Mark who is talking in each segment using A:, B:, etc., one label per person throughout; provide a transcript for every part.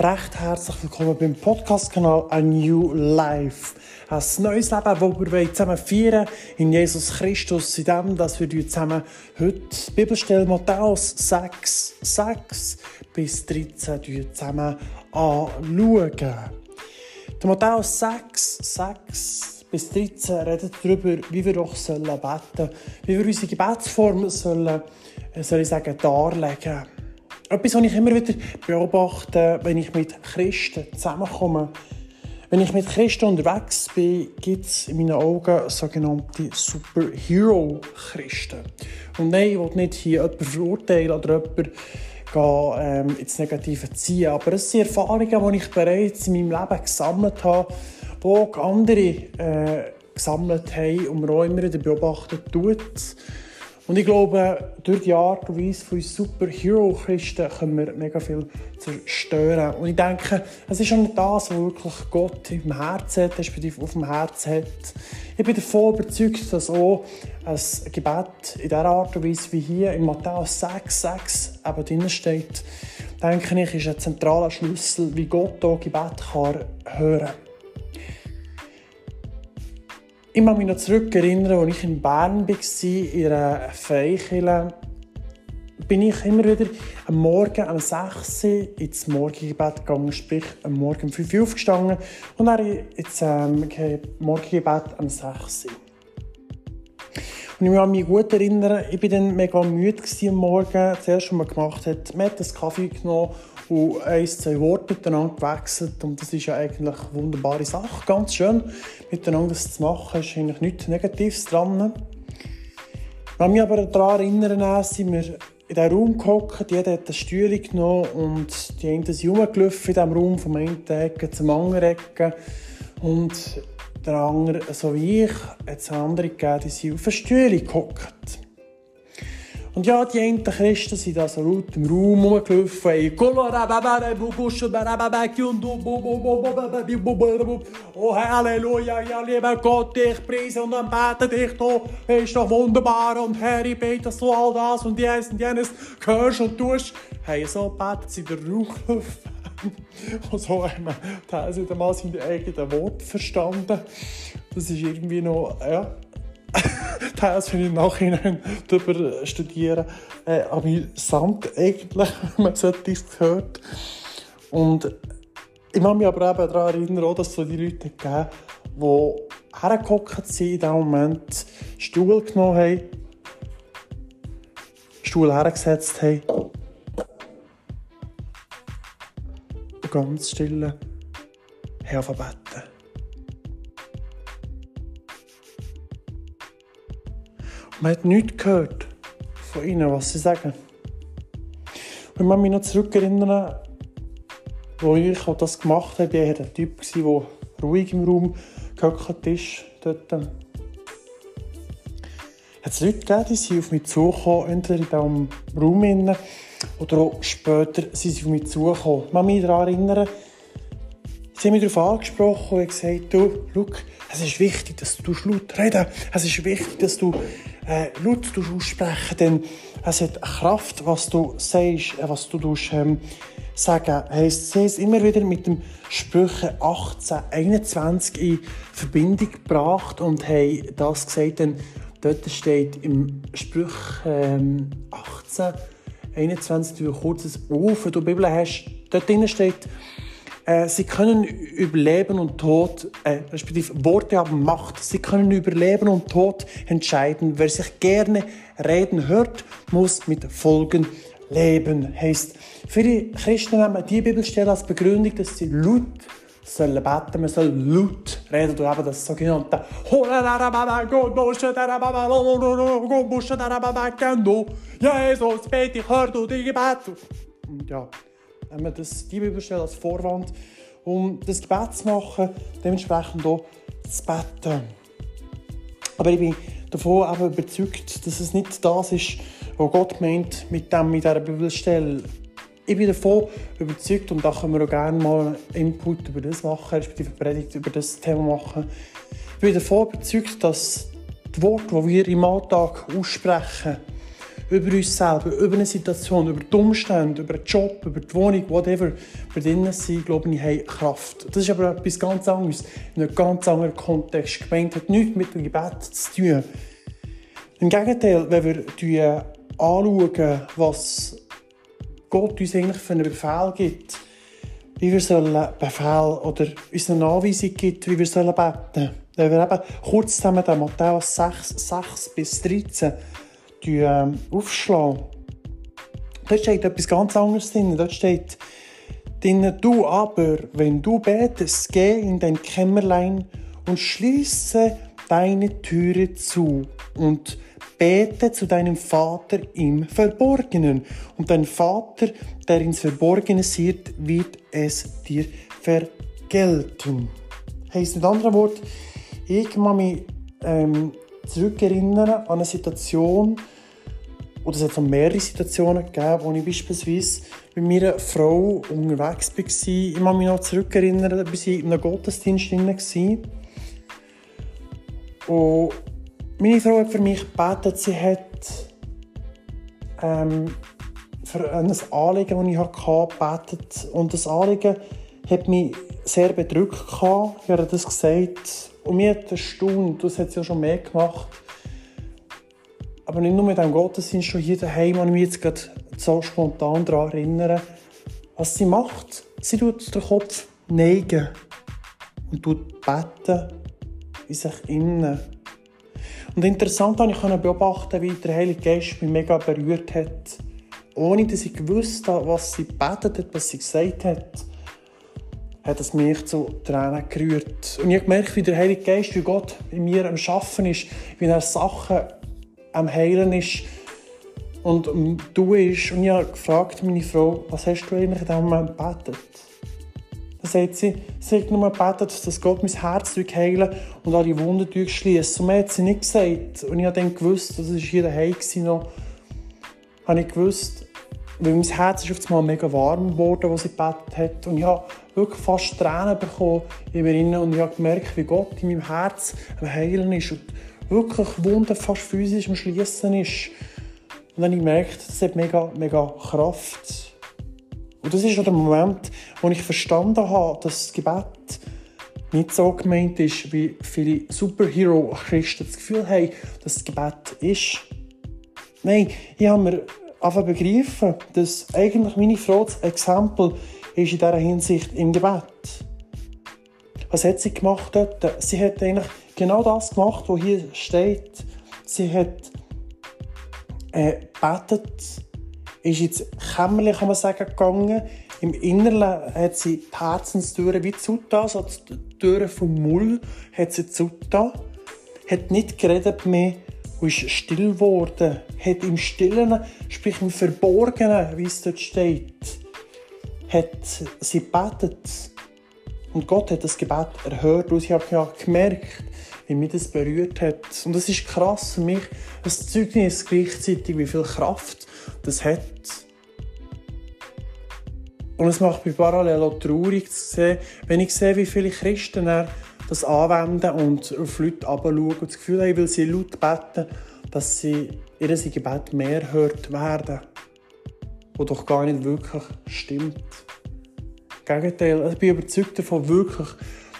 A: recht herzlich willkommen beim Podcast-Kanal A New Life. Ein neues Leben, das wir zusammen feiern in Jesus Christus, in dem, dass wir zusammen heute die Bibelstelle Matthäus 6, 6 bis 13 zusammen anschauen. Der Matthäus 6, 6 bis 13 redet darüber, wie wir doch beten sollen, wie wir unsere Gebetsform sollen, äh, soll ich sagen, darlegen sollen. Etwas, was ich immer wieder beobachte, wenn ich mit Christen zusammenkomme. Wenn ich mit Christen unterwegs bin, gibt es in meinen Augen sogenannte Superhero-Christen. Und nein, ich will nicht hier jemanden verurteilen oder jemanden ähm, ins Negative ziehen, aber es sind Erfahrungen, die ich bereits in meinem Leben gesammelt habe, die auch andere äh, gesammelt haben und mir auch immer wieder beobachtet tut. Und ich glaube, durch die Art und Weise von uns Superhero-Christen können wir mega viel zerstören. Und ich denke, es ist auch nicht das, was wirklich Gott im Herzen hat, respektive auf dem Herzen hat. Ich bin davon überzeugt, dass auch ein Gebet in dieser Art und Weise wie hier in Matthäus 6, 6 eben drin steht, denke ich, ist ein zentraler Schlüssel, wie Gott hier Gebet kann hören kann. Ich kann mich noch zurückerinnern, als ich in Bern war, in einer Freikirche, bin ich immer wieder am Morgen um 6 Uhr ins Morgengebet gegangen, sprich am Morgen um 5 Uhr aufgestanden und dann ins ähm, Morgengebet um 6 Uhr. Und ich kann mich gut erinnern, ich war dann mega müde am Morgen. Das erste, was man gemacht hat, man hat einen Kaffee genommen und ein, zwei Worte miteinander gewechselt. Und das ist ja eigentlich eine wunderbare Sache. Ganz schön, miteinander das zu machen, ist eigentlich nichts Negatives dran. Ich kann mich aber daran erinnern, sind wir in diesem Raum gehockt, jeder hat eine Stühle genommen und die einen sind rumgelaufen in diesem Raum, vom einen Ecke zum anderen Ecke. Und der andere, so wie ich, hat es andere gegeben, die sind auf eine Stühle gehockt. Und ja, die einen Christen sind da so laut im Raum rumgelaufen. Oh Halleluja, ja lieber Gott, ich preise und dann bete dich, du bist doch wunderbar und Herr, ich bete, dass du all das und jenes und jenes hörst und tust. Hey, so betet sie den Raum gelaufen. Und so haben wir teilweise mal seine eigenen Worte verstanden. Das ist irgendwie noch, ja, teils finde ich im Nachhinein darüber studieren, äh, amüsant eigentlich, wenn man solches gehört. Und ich kann mich aber eben daran erinnern, dass es so die Leute gegeben die hergehockt sind, in dem Moment Stuhl genommen haben, Stuhl hergesetzt haben ganz still haben beten. Man hat nichts gehört von ihnen, was sie sagen. Ich kann mich noch zurückerinnern, wo ich das gemacht habe. Ich war ein Typ, der ruhig im Raum gehockt ist. Dort. Hat es Leute die auf mich zugekommen, entweder in diesem Raum oder auch später sind sie auf mich zugekommen. Ich kann mich daran erinnern, sie haben mich darauf angesprochen und gesagt, du, schau, es ist wichtig, dass du laut reden Es ist wichtig, dass du äh, laut aussprechen denn es hat Kraft, was du sagst, äh, was du ähm, sagen. Heisst, sie es immer wieder mit dem Sprüche 18, 21 in Verbindung gebracht und haben das gesagt, denn dort steht im Sprüch ähm, 18, 21, du kurz auf, wenn du die Bibel hast, dort drinnen steht, äh, sie können über Leben und Tod, äh, respektive Worte haben Macht. Sie können über Leben und Tod entscheiden. Wer sich gerne reden hört, muss mit Folgen leben. Heißt, viele Christen nehmen die Bibelstelle als Begründung, dass sie laut sollen beten, man soll laut reden und eben das sogenannte Jesus, bete ich, hör du die Gebete. Und ja, haben wir das, die Bibelstelle als Vorwand, um das Gebet zu machen, dementsprechend auch zu beten. Aber ich bin davon eben überzeugt, dass es nicht das ist, was Gott meint mit, dem, mit dieser Bibelstelle. Ich bin davon überzeugt, und da können wir auch gerne mal Input über das machen, respektive Predigt über das Thema machen. Ich bin davon überzeugt, dass die Worte, die wir im Alltag aussprechen, über uns selber, über eine Situation, über die Umstände, über den Job, über die Wohnung, whatever wir drinnen sind, glaube ich, haben Kraft. Das ist aber etwas ganz anderes, in einem ganz anderen Kontext. Gemeint hat nichts mit dem Gebet zu tun. Im Gegenteil, wenn wir anschauen, was Gott uns eigentlich für einen Befehl gibt, wie wir sollen Befehl oder uns eine Anweisung gibt, wie wir sollen beten. Wenn wir eben kurz zusammen den Matthäus 6, 6 bis 13 ähm, aufschlagen, dort steht etwas ganz anderes drin. Dort steht drin, du aber, wenn du betest, geh in dein Kämmerlein und schließe deine Türe zu und bete zu deinem Vater im Verborgenen. Und dein Vater, der ins Verborgene sieht, wird es dir vergelten. Heißt mit anderen Worten, ich kann mich ähm, zurückerinnern an eine Situation, oder es hat mehrere Situationen gegeben, wo ich beispielsweise mit meiner Frau unterwegs war. Ich kann mich noch zurückerinnern, da war in einem Gottesdienst drin. Und meine Frau hat für mich gebetet, sie hat ähm, für ein Anliegen, das ich hatte, gebetet. Und das Anliegen hat mich sehr bedrückt. Ich habe das gesagt. Und mir hat erstaunt, das hat sie ja schon mehr gemacht. Aber nicht nur mit dem Gottesdienst, schon hier daheim, ich mich jetzt gerade so spontan daran erinnern, was sie macht. Sie tut den Kopf neigen und tut beten in sich innen. Und interessant habe ich beobachten, wie der Heilige Geist mich mega berührt hat. Ohne dass ich gewusst habe, was sie betet hat, was sie gesagt hat, hat es mich zu Tränen gerührt. Und ich habe gemerkt, wie der Heilige Geist, wie Gott in mir am Schaffen ist, wie er Sachen am Heilen ist und Tun ist. Und ich habe gefragt meine Frau, was hast du eigentlich in diesem Moment gebetet? Dann sagt sie, hat nur gebetet, dass Gott mein Herz heilen und alle Wunden durchschließen. Und mehr hat sie nicht gesagt. Und ich habe dann gewusst, das war hier daheim noch, habe ich gewusst, weil mein Herz ist auf einmal mega warm geworden, als sie gebetet hat. Und ich habe wirklich fast Tränen bekommen in mir und ich habe gemerkt, wie Gott in meinem Herz am Heilen ist und wirklich Wunden fast physisch am Schließen ist. Und dann habe ich gemerkt, das hat mega, mega Kraft. Und das ist auch der Moment, wo ich verstanden habe, dass das Gebet nicht so gemeint ist, wie viele Superhero-Christen das Gefühl haben, dass das Gebet ist. Nein, ich habe mir einfach begriffen, dass eigentlich meine Frau das Exempel ist in dieser Hinsicht im Gebet. Was hat sie gemacht dort? Sie hat eigentlich genau das gemacht, was hier steht. Sie hat äh, betet, ist ins Kämmerchen, kann man sagen, gegangen. Im Inneren hat sie die Herzenstüren wie zugetan, also die Türen vom Mull hat sie zugetan. Hat nicht geredet mehr und ist still geworden. Hat im Stillen, sprich im Verborgenen, wie es dort steht, hat sie betet. Und Gott hat das Gebet erhört und ich habe gemerkt, wie mich das berührt hat. Und das ist krass für mich, ein Zeugnis gleichzeitig, wie viel Kraft das hat. Und es macht mich parallel auch traurig zu sehen, wenn ich sehe, wie viele Christen das anwenden und auf Leute herabschauen und das Gefühl haben, weil sie laut beten, dass sie ihr Gebet mehr hört werden. Was doch gar nicht wirklich stimmt. Im Gegenteil, ich bin überzeugt davon, wirklich,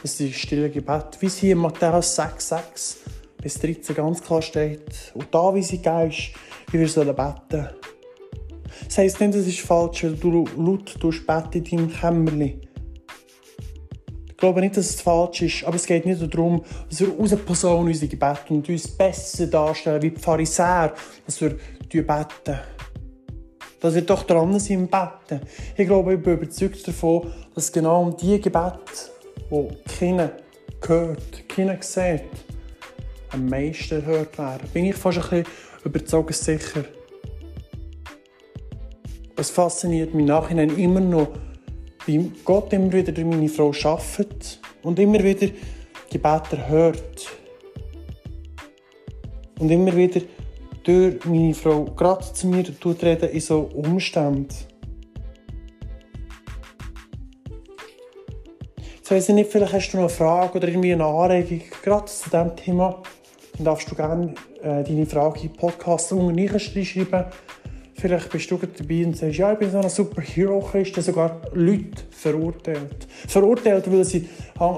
A: dass die stille Gebet, wie es hier in Matthäus 6, 6 bis 13 ganz klar steht, und da, wie sie Geist, wie wir sollen beten. Das heisst nicht, das ist falsch, weil du laut beten in deinem Kämmerchen. Ich glaube nicht, dass es falsch ist, aber es geht nicht darum, dass wir unsere Gebete und uns besser darstellen wie die Pharisäer, dass wir beten. Dass wir doch dran sind im Betten. Ich glaube, ich bin überzeugt davon, dass genau um diese Gebete wo keiner hört, keiner sieht, am meisten erhört werden. Bin ich fast ein bisschen überzeugt sicher. Es fasziniert mich nachhinein immer noch, wie Gott immer wieder durch meine Frau arbeitet und immer wieder Gebete hört. Und immer wieder durch meine Frau gerade zu mir reden in so Umständen. Jetzt weiss ich nicht, vielleicht hast du noch eine Frage oder irgendwie eine Anregung, gerade zu diesem Thema. dann darfst du gerne äh, deine Frage in Podcast unten schreiben. Vielleicht bist du dabei und sagst, ja, ich bin so ein Superhero-Christ, der sogar Leute verurteilt. Verurteilt, weil sie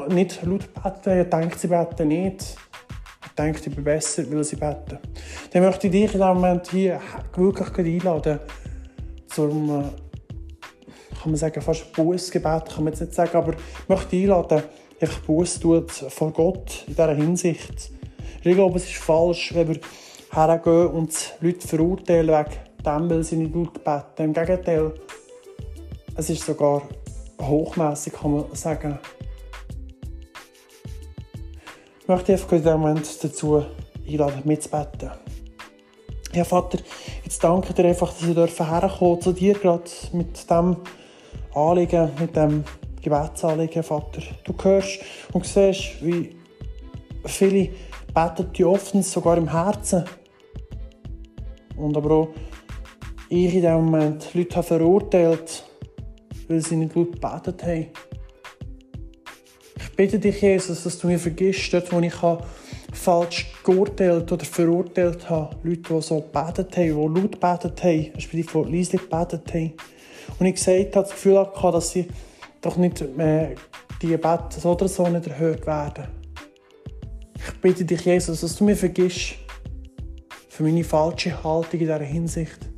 A: nicht laut beten, denkt, sie beten nicht. Denkt, ich bin besser, weil sie beten. Dann möchte ich dich in diesem Moment hier wirklich einladen zum, äh, kann man sagen, fast Bußgebet, kann man jetzt nicht sagen, aber ich möchte einladen, einfach Buß tut vor Gott in dieser Hinsicht. Ich glaube, es ist falsch, wenn wir hergehen und Leute verurteilen wegen dem, weil sie nicht beten. Im Gegenteil, es ist sogar hochmäßig, kann man sagen. Ich möchte einfach in diesem Moment dazu einladen, mitzubeten. Ja, Vater, jetzt danke dir einfach, dass ich herkommen zu dir, gerade mit dem Anliegen, mit dem Gebetsanliegen, Vater. Du hörst und siehst, wie viele beten die offen, sogar im Herzen. Und aber auch ich in dem Moment Leute habe verurteilt, weil sie nicht gut gebetet haben. Ich bitte dich, Jesus, dass du mir vergisst, dort, wo ich falsch geurteilt oder verurteilt habe. Leute, die so gebetet haben, die laut gebetet haben, respektive die leise gebetet haben. Und ich gesagt habe, das Gefühl hatte, dass sie doch nicht mehr die Gebete so oder so nicht erhört werden. Ich bitte dich, Jesus, dass du mir vergisst für meine falsche Haltung in dieser Hinsicht.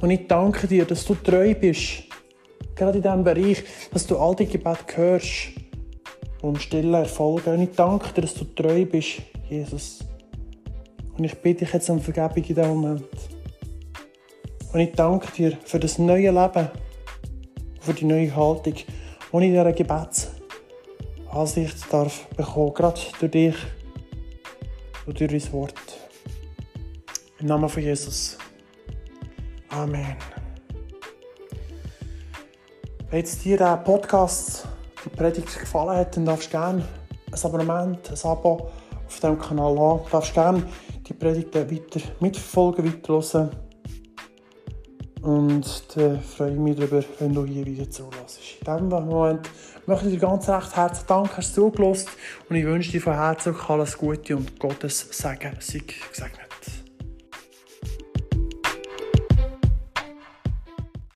A: Und ich danke dir, dass du treu bist, gerade in diesem Bereich, dass du all die Gebete hörst und stille Erfolge. Und ich danke dir, dass du treu bist, Jesus. Und ich bitte dich jetzt um Vergebung in diesem Moment. Und ich danke dir für das neue Leben, für die neue Haltung, die ich in dieser Gebetsansicht darf bekommen, gerade durch dich und durch dein Wort. Im Namen von Jesus. Amen. Wenn jetzt dir der Podcast, die Predigt gefallen hat, dann darfst du gerne ein Abonnement, ein Abo auf diesem Kanal haben. Du darfst gerne die Predigten weiter mitverfolgen, weiterhören. Und dann freue ich mich darüber, wenn du hier wieder zulässt. In diesem Moment möchte ich dir ganz recht herzlich danken, dass du zugelassen und ich wünsche dir von Herzen alles Gute und Gottes Segen sei gesegnet.